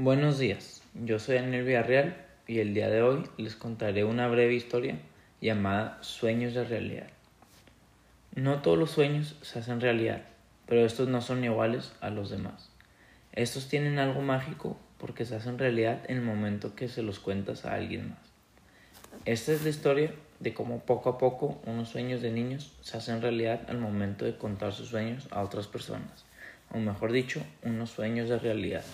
Buenos días, yo soy Daniel Villarreal y el día de hoy les contaré una breve historia llamada Sueños de Realidad. No todos los sueños se hacen realidad, pero estos no son iguales a los demás. Estos tienen algo mágico porque se hacen realidad en el momento que se los cuentas a alguien más. Esta es la historia de cómo poco a poco unos sueños de niños se hacen realidad al momento de contar sus sueños a otras personas, o mejor dicho, unos sueños de realidad.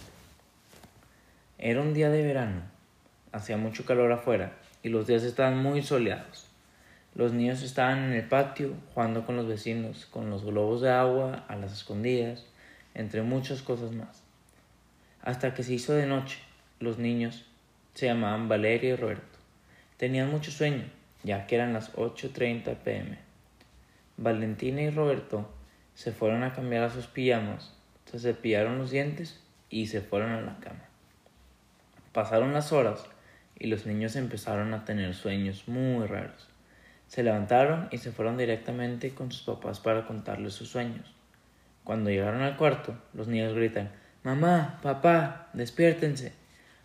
Era un día de verano. Hacía mucho calor afuera y los días estaban muy soleados. Los niños estaban en el patio jugando con los vecinos, con los globos de agua, a las escondidas, entre muchas cosas más. Hasta que se hizo de noche, los niños se llamaban Valeria y Roberto. Tenían mucho sueño, ya que eran las 8.30 pm. Valentina y Roberto se fueron a cambiar a sus pijamas, se cepillaron los dientes y se fueron a la cama. Pasaron las horas y los niños empezaron a tener sueños muy raros. Se levantaron y se fueron directamente con sus papás para contarles sus sueños. Cuando llegaron al cuarto, los niños gritan, Mamá, papá, despiértense.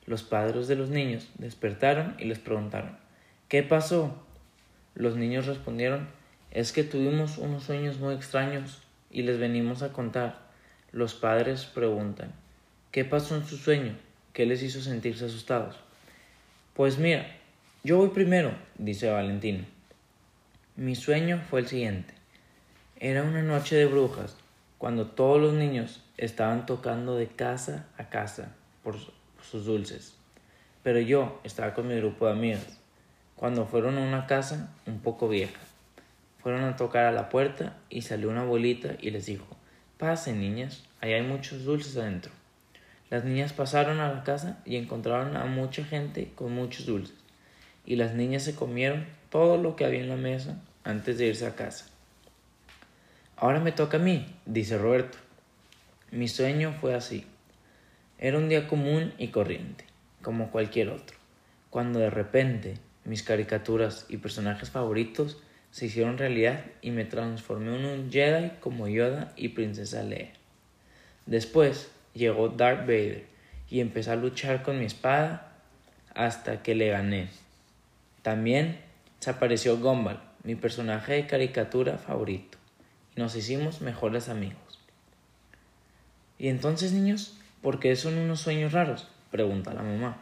Los padres de los niños despertaron y les preguntaron, ¿qué pasó? Los niños respondieron, es que tuvimos unos sueños muy extraños y les venimos a contar. Los padres preguntan, ¿qué pasó en su sueño? ¿Qué les hizo sentirse asustados? Pues mira, yo voy primero, dice Valentina. Mi sueño fue el siguiente. Era una noche de brujas, cuando todos los niños estaban tocando de casa a casa por sus dulces. Pero yo estaba con mi grupo de amigas. Cuando fueron a una casa un poco vieja, fueron a tocar a la puerta y salió una abuelita y les dijo, pasen niñas, ahí hay muchos dulces adentro. Las niñas pasaron a la casa y encontraron a mucha gente con muchos dulces, y las niñas se comieron todo lo que había en la mesa antes de irse a casa. Ahora me toca a mí, dice Roberto. Mi sueño fue así. Era un día común y corriente, como cualquier otro, cuando de repente mis caricaturas y personajes favoritos se hicieron realidad y me transformé en un Jedi como Yoda y Princesa Leia. Después llegó Darth Vader y empecé a luchar con mi espada hasta que le gané. También apareció Gumball, mi personaje de caricatura favorito, y nos hicimos mejores amigos. ¿Y entonces, niños, por qué son unos sueños raros? pregunta la mamá.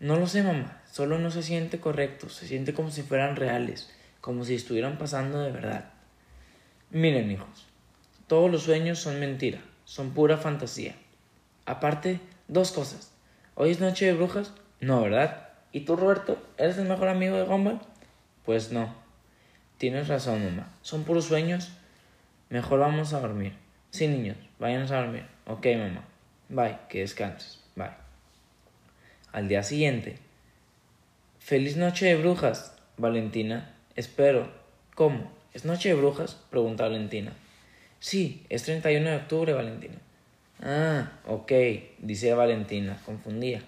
No lo sé, mamá, solo no se siente correcto, se siente como si fueran reales, como si estuvieran pasando de verdad. Miren, hijos, todos los sueños son mentira, son pura fantasía. Aparte, dos cosas. ¿Hoy es noche de brujas? No, ¿verdad? ¿Y tú, Roberto, eres el mejor amigo de Gumball? Pues no. Tienes razón, mamá. Son puros sueños. Mejor vamos a dormir. Sí, niños, váyanos a dormir. Ok, mamá. Bye, que descanses. Bye. Al día siguiente. Feliz noche de brujas, Valentina. Espero. ¿Cómo? ¿Es noche de brujas? Pregunta Valentina. Sí, es 31 de octubre, Valentina. Ah, ok, dice Valentina, confundía.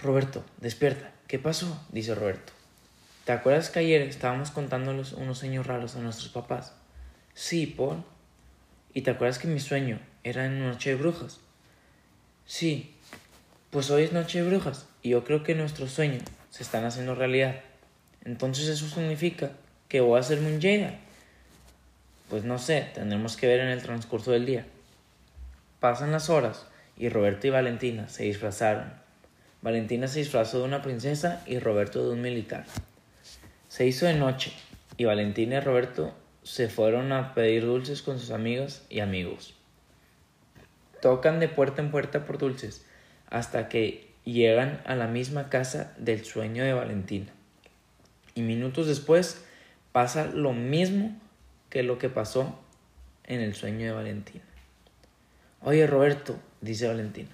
Roberto, despierta. ¿Qué pasó? dice Roberto. ¿Te acuerdas que ayer estábamos contándoles unos sueños raros a nuestros papás? Sí, Paul. ¿Y te acuerdas que mi sueño era en Noche de Brujas? Sí. Pues hoy es Noche de Brujas y yo creo que nuestros sueños se están haciendo realidad. Entonces eso significa que voy a hacerme un Jedi. Pues no sé, tendremos que ver en el transcurso del día. Pasan las horas y Roberto y Valentina se disfrazaron. Valentina se disfrazó de una princesa y Roberto de un militar. Se hizo de noche y Valentina y Roberto se fueron a pedir dulces con sus amigas y amigos. Tocan de puerta en puerta por dulces hasta que llegan a la misma casa del sueño de Valentina. Y minutos después pasa lo mismo que lo que pasó en el sueño de Valentina. Oye Roberto, dice Valentina,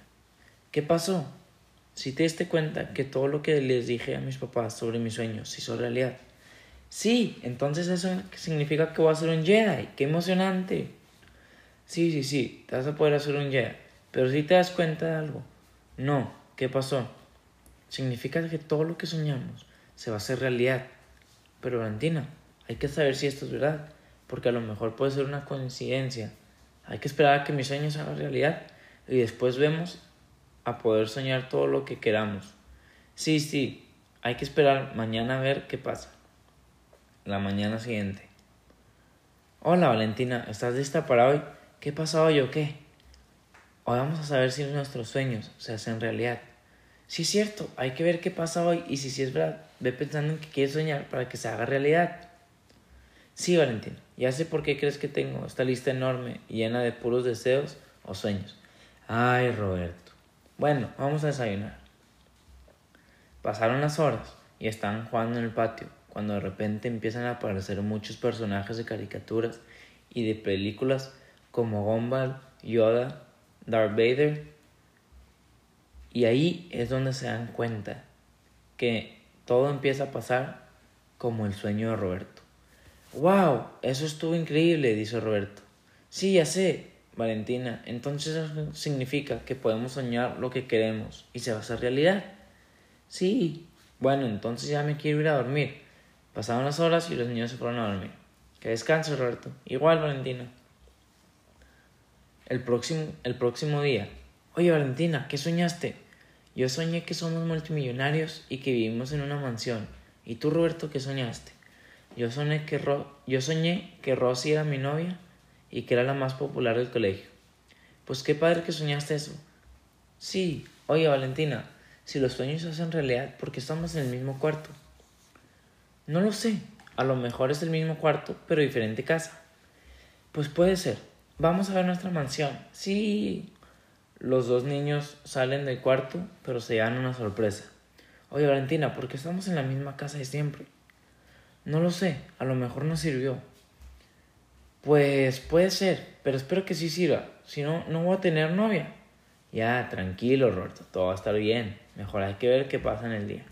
¿qué pasó? Si te diste cuenta que todo lo que les dije a mis papás sobre mis sueños se hizo realidad. Sí, entonces eso significa que voy a ser un Jedi. ¡Qué emocionante! Sí, sí, sí, te vas a poder hacer un Jedi. Pero si te das cuenta de algo. No, ¿qué pasó? Significa que todo lo que soñamos se va a hacer realidad. Pero Valentina, hay que saber si esto es verdad porque a lo mejor puede ser una coincidencia. Hay que esperar a que mi sueño se haga realidad y después vemos a poder soñar todo lo que queramos. Sí, sí, hay que esperar mañana a ver qué pasa. La mañana siguiente. Hola Valentina, ¿estás lista para hoy? ¿Qué pasa hoy o qué? Hoy vamos a saber si nuestros sueños se hacen realidad. Sí es cierto, hay que ver qué pasa hoy y si sí es verdad, ve pensando en que quieres soñar para que se haga realidad. Sí, Valentina, ya sé por qué crees que tengo esta lista enorme llena de puros deseos o sueños. Ay, Roberto. Bueno, vamos a desayunar. Pasaron las horas y estaban jugando en el patio cuando de repente empiezan a aparecer muchos personajes de caricaturas y de películas como Gumball, Yoda, Darth Vader. Y ahí es donde se dan cuenta que todo empieza a pasar como el sueño de Roberto. ¡Wow! Eso estuvo increíble, dice Roberto. Sí, ya sé, Valentina. Entonces eso significa que podemos soñar lo que queremos y se va a hacer realidad. Sí. Bueno, entonces ya me quiero ir a dormir. Pasaron las horas y los niños se fueron a dormir. Que descanse, Roberto. Igual, Valentina. El próximo, el próximo día. Oye, Valentina, ¿qué soñaste? Yo soñé que somos multimillonarios y que vivimos en una mansión. ¿Y tú, Roberto, qué soñaste? Yo soñé que, yo soñé que Rosy era mi novia y que era la más popular del colegio. Pues qué padre que soñaste eso. Sí, oye Valentina, si los sueños se hacen realidad, ¿por qué estamos en el mismo cuarto? No lo sé, a lo mejor es el mismo cuarto, pero diferente casa. Pues puede ser. Vamos a ver nuestra mansión. Sí. Los dos niños salen del cuarto, pero se dan una sorpresa. Oye Valentina, ¿por qué estamos en la misma casa de siempre? No lo sé, a lo mejor no sirvió. Pues puede ser, pero espero que sí sirva. Si no, no voy a tener novia. Ya, tranquilo, Roberto, todo va a estar bien. Mejor hay que ver qué pasa en el día.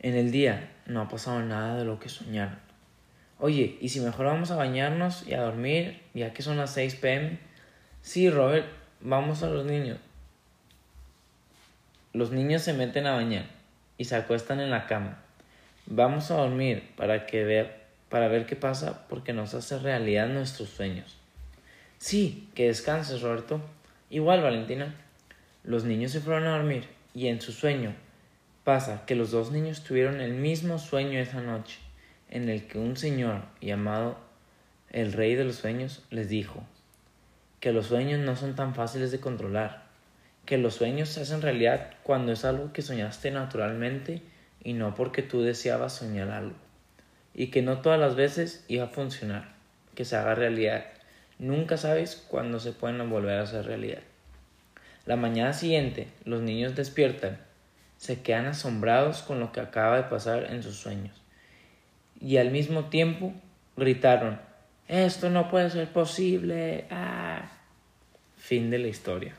En el día no ha pasado nada de lo que soñaron. Oye, ¿y si mejor vamos a bañarnos y a dormir, ya que son las 6 pm? Sí, Robert, vamos a los niños. Los niños se meten a bañar y se acuestan en la cama. Vamos a dormir para que ver para ver qué pasa porque nos hace realidad nuestros sueños. Sí, que descanses, Roberto. Igual, Valentina. Los niños se fueron a dormir y en su sueño pasa que los dos niños tuvieron el mismo sueño esa noche, en el que un señor llamado el rey de los sueños les dijo que los sueños no son tan fáciles de controlar, que los sueños se hacen realidad cuando es algo que soñaste naturalmente y no porque tú deseabas soñar algo y que no todas las veces iba a funcionar, que se haga realidad. Nunca sabes cuándo se pueden volver a hacer realidad. La mañana siguiente, los niños despiertan, se quedan asombrados con lo que acaba de pasar en sus sueños y al mismo tiempo gritaron, esto no puede ser posible. Ah. Fin de la historia.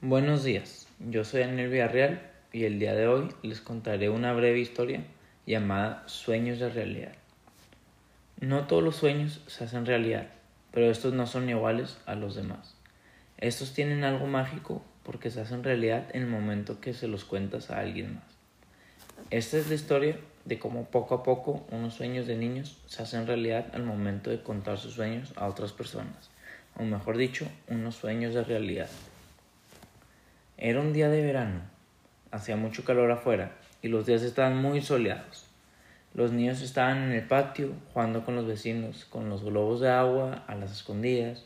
Buenos días, yo soy Daniel Villarreal y el día de hoy les contaré una breve historia llamada sueños de realidad. No todos los sueños se hacen realidad, pero estos no son iguales a los demás. Estos tienen algo mágico porque se hacen realidad en el momento que se los cuentas a alguien más. Esta es la historia de cómo poco a poco unos sueños de niños se hacen realidad al momento de contar sus sueños a otras personas, o mejor dicho, unos sueños de realidad. Era un día de verano, hacía mucho calor afuera y los días estaban muy soleados. Los niños estaban en el patio jugando con los vecinos, con los globos de agua, a las escondidas,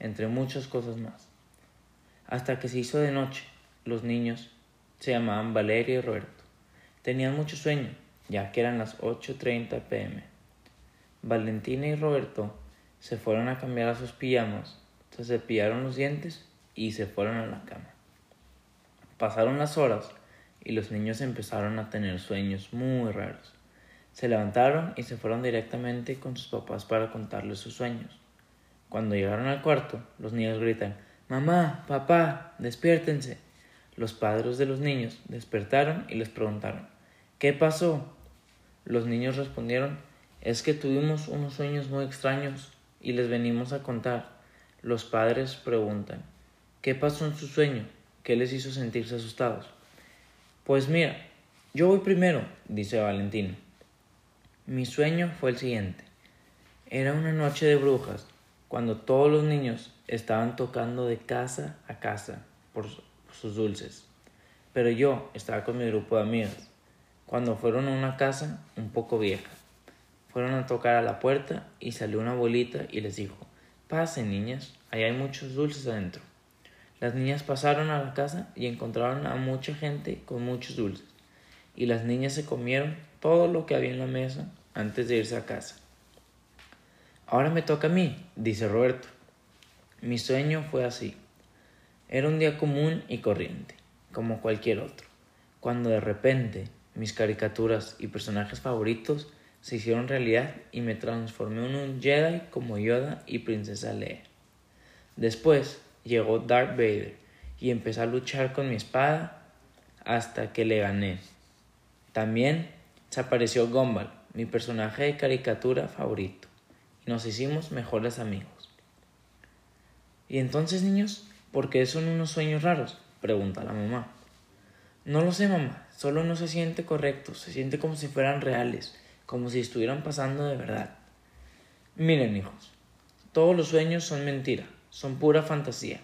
entre muchas cosas más. Hasta que se hizo de noche, los niños se llamaban Valeria y Roberto. Tenían mucho sueño, ya que eran las 8.30 pm. Valentina y Roberto se fueron a cambiar a sus pijamas, se cepillaron los dientes y se fueron a la cama. Pasaron las horas y los niños empezaron a tener sueños muy raros. Se levantaron y se fueron directamente con sus papás para contarles sus sueños. Cuando llegaron al cuarto, los niños gritan Mamá, papá, despiértense. Los padres de los niños despertaron y les preguntaron ¿Qué pasó? Los niños respondieron Es que tuvimos unos sueños muy extraños y les venimos a contar. Los padres preguntan ¿Qué pasó en su sueño? ¿Qué les hizo sentirse asustados? Pues mira, yo voy primero, dice Valentina. Mi sueño fue el siguiente. Era una noche de brujas, cuando todos los niños estaban tocando de casa a casa, por sus dulces. Pero yo estaba con mi grupo de amigas cuando fueron a una casa un poco vieja. Fueron a tocar a la puerta y salió una abuelita y les dijo, pasen niñas, ahí hay muchos dulces adentro. Las niñas pasaron a la casa y encontraron a mucha gente con muchos dulces. Y las niñas se comieron todo lo que había en la mesa antes de irse a casa. Ahora me toca a mí, dice Roberto. Mi sueño fue así. Era un día común y corriente, como cualquier otro, cuando de repente mis caricaturas y personajes favoritos se hicieron realidad y me transformé en un Jedi como Yoda y Princesa Leia. Después llegó Darth Vader y empecé a luchar con mi espada hasta que le gané. También se apareció Gumball, mi personaje de caricatura favorito, y nos hicimos mejores amigos. ¿Y entonces, niños, por qué son unos sueños raros? pregunta la mamá. No lo sé, mamá, solo no se siente correcto, se siente como si fueran reales, como si estuvieran pasando de verdad. Miren, hijos, todos los sueños son mentira, son pura fantasía.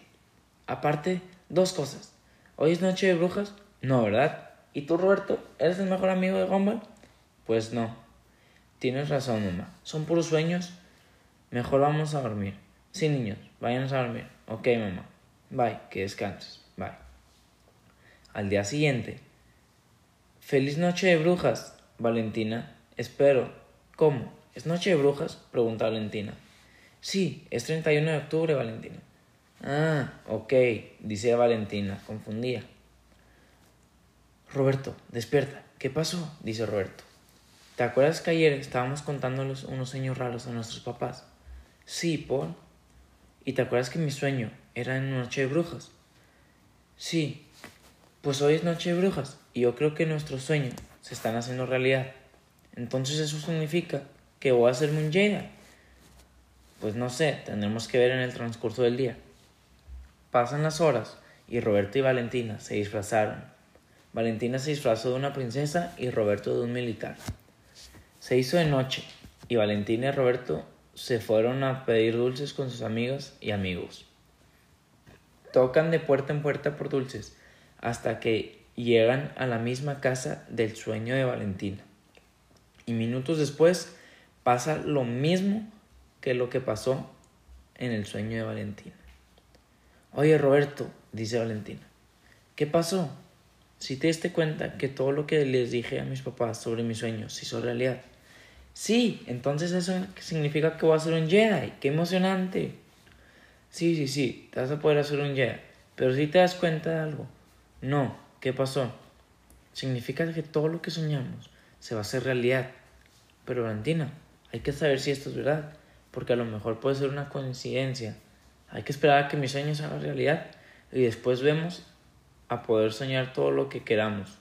Aparte, dos cosas. ¿Hoy es noche de brujas? No, ¿verdad? ¿Y tú, Roberto, eres el mejor amigo de Gumball? Pues no. Tienes razón, mamá. Son puros sueños. Mejor vamos a dormir. Sí, niños, váyanos a dormir. Ok, mamá. Bye, que descanses. Bye. Al día siguiente. Feliz noche de brujas, Valentina. Espero. ¿Cómo? ¿Es noche de brujas? pregunta Valentina. Sí, es 31 de octubre, Valentina. Ah, ok, dice Valentina, confundía. Roberto, despierta. ¿Qué pasó? dice Roberto. ¿Te acuerdas que ayer estábamos contándoles unos sueños raros a nuestros papás? Sí, Paul. ¿Y te acuerdas que mi sueño era en Noche de Brujas? Sí. Pues hoy es Noche de Brujas y yo creo que nuestros sueños se están haciendo realidad. Entonces eso significa que voy a hacerme un Jedi. Pues no sé, tendremos que ver en el transcurso del día. Pasan las horas y Roberto y Valentina se disfrazaron. Valentina se disfrazó de una princesa y Roberto de un militar. Se hizo de noche y Valentina y Roberto se fueron a pedir dulces con sus amigas y amigos. Tocan de puerta en puerta por dulces hasta que llegan a la misma casa del sueño de Valentina. Y minutos después pasa lo mismo que lo que pasó en el sueño de Valentina. Oye Roberto, dice Valentina, ¿qué pasó? Si te diste cuenta que todo lo que les dije a mis papás sobre mis sueños se hizo realidad. Sí, entonces eso significa que voy a ser un Jedi. ¡Qué emocionante! Sí, sí, sí, te vas a poder hacer un Jedi. Pero si te das cuenta de algo. No, ¿qué pasó? Significa que todo lo que soñamos se va a hacer realidad. Pero Valentina, hay que saber si esto es verdad, porque a lo mejor puede ser una coincidencia. Hay que esperar a que mis sueños se hagan realidad y después vemos a poder soñar todo lo que queramos.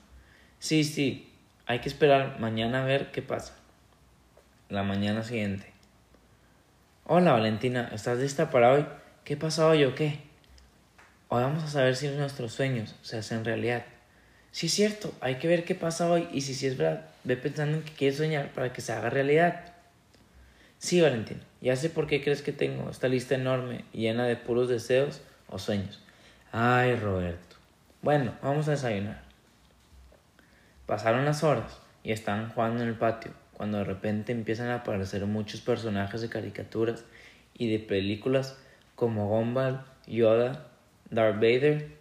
Sí, sí, hay que esperar mañana a ver qué pasa. La mañana siguiente. Hola Valentina, ¿estás lista para hoy? ¿Qué pasa hoy o qué? Hoy vamos a saber si nuestros sueños se hacen realidad. Sí es cierto, hay que ver qué pasa hoy y si sí es verdad, ve pensando en que quieres soñar para que se haga realidad. Sí, Valentina, ya sé por qué crees que tengo esta lista enorme llena de puros deseos o sueños. Ay, Roberto. Bueno, vamos a desayunar. Pasaron las horas y estaban jugando en el patio cuando de repente empiezan a aparecer muchos personajes de caricaturas y de películas como Gumball, Yoda, Darth Vader.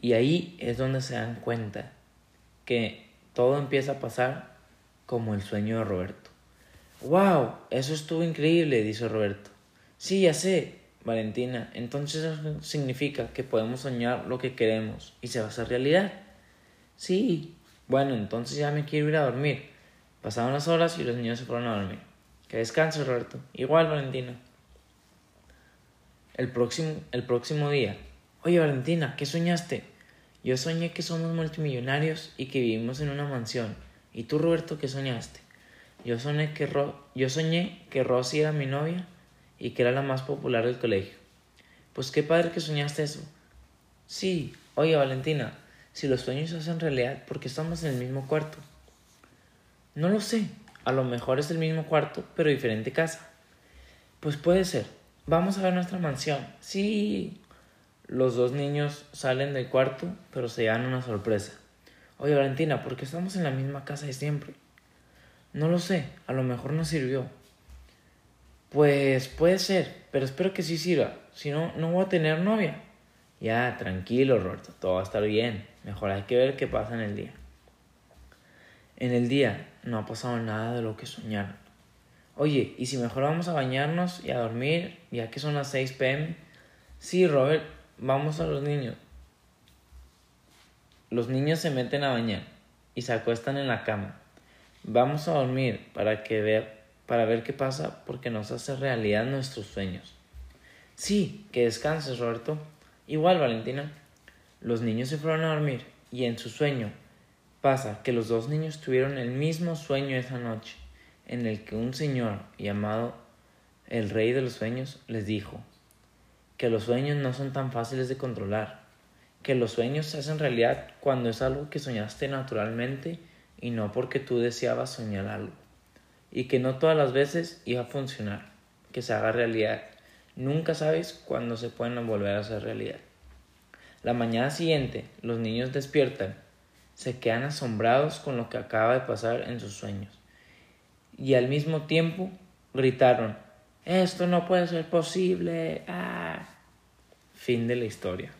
Y ahí es donde se dan cuenta que todo empieza a pasar como el sueño de Roberto. ¡Wow! Eso estuvo increíble, dice Roberto. Sí, ya sé, Valentina, entonces eso significa que podemos soñar lo que queremos y se va a hacer realidad. Sí, bueno, entonces ya me quiero ir a dormir. Pasaron las horas y los niños se fueron a dormir. Que descanse, Roberto. Igual, Valentina. El próximo, el próximo día. Oye, Valentina, ¿qué soñaste? Yo soñé que somos multimillonarios y que vivimos en una mansión. ¿Y tú, Roberto, qué soñaste? Yo soñé que, yo soñé que Rosy era mi novia y que era la más popular del colegio. Pues qué padre que soñaste eso. Sí, oye Valentina, si los sueños se hacen realidad, ¿por qué estamos en el mismo cuarto? No lo sé, a lo mejor es el mismo cuarto, pero diferente casa. Pues puede ser. Vamos a ver nuestra mansión. Sí. Los dos niños salen del cuarto, pero se llevan una sorpresa. Oye, Valentina, ¿por qué estamos en la misma casa de siempre? No lo sé, a lo mejor no sirvió. Pues puede ser, pero espero que sí sirva. Si no, no voy a tener novia. Ya, tranquilo, Roberto, todo va a estar bien. Mejor hay que ver qué pasa en el día. En el día no ha pasado nada de lo que soñaron. Oye, ¿y si mejor vamos a bañarnos y a dormir, ya que son las 6 pm? Sí, Robert, vamos a los niños. Los niños se meten a bañar y se acuestan en la cama. Vamos a dormir para que ver, para ver qué pasa porque nos hace realidad nuestros sueños. Sí, que descanses, Roberto. Igual, Valentina. Los niños se fueron a dormir y en su sueño pasa que los dos niños tuvieron el mismo sueño esa noche, en el que un señor llamado el rey de los sueños les dijo que los sueños no son tan fáciles de controlar, que los sueños se hacen realidad cuando es algo que soñaste naturalmente y no porque tú deseabas soñar algo, y que no todas las veces iba a funcionar, que se haga realidad Nunca sabes cuándo se pueden volver a hacer realidad. La mañana siguiente, los niños despiertan, se quedan asombrados con lo que acaba de pasar en sus sueños. Y al mismo tiempo gritaron, esto no puede ser posible. Ah. Fin de la historia.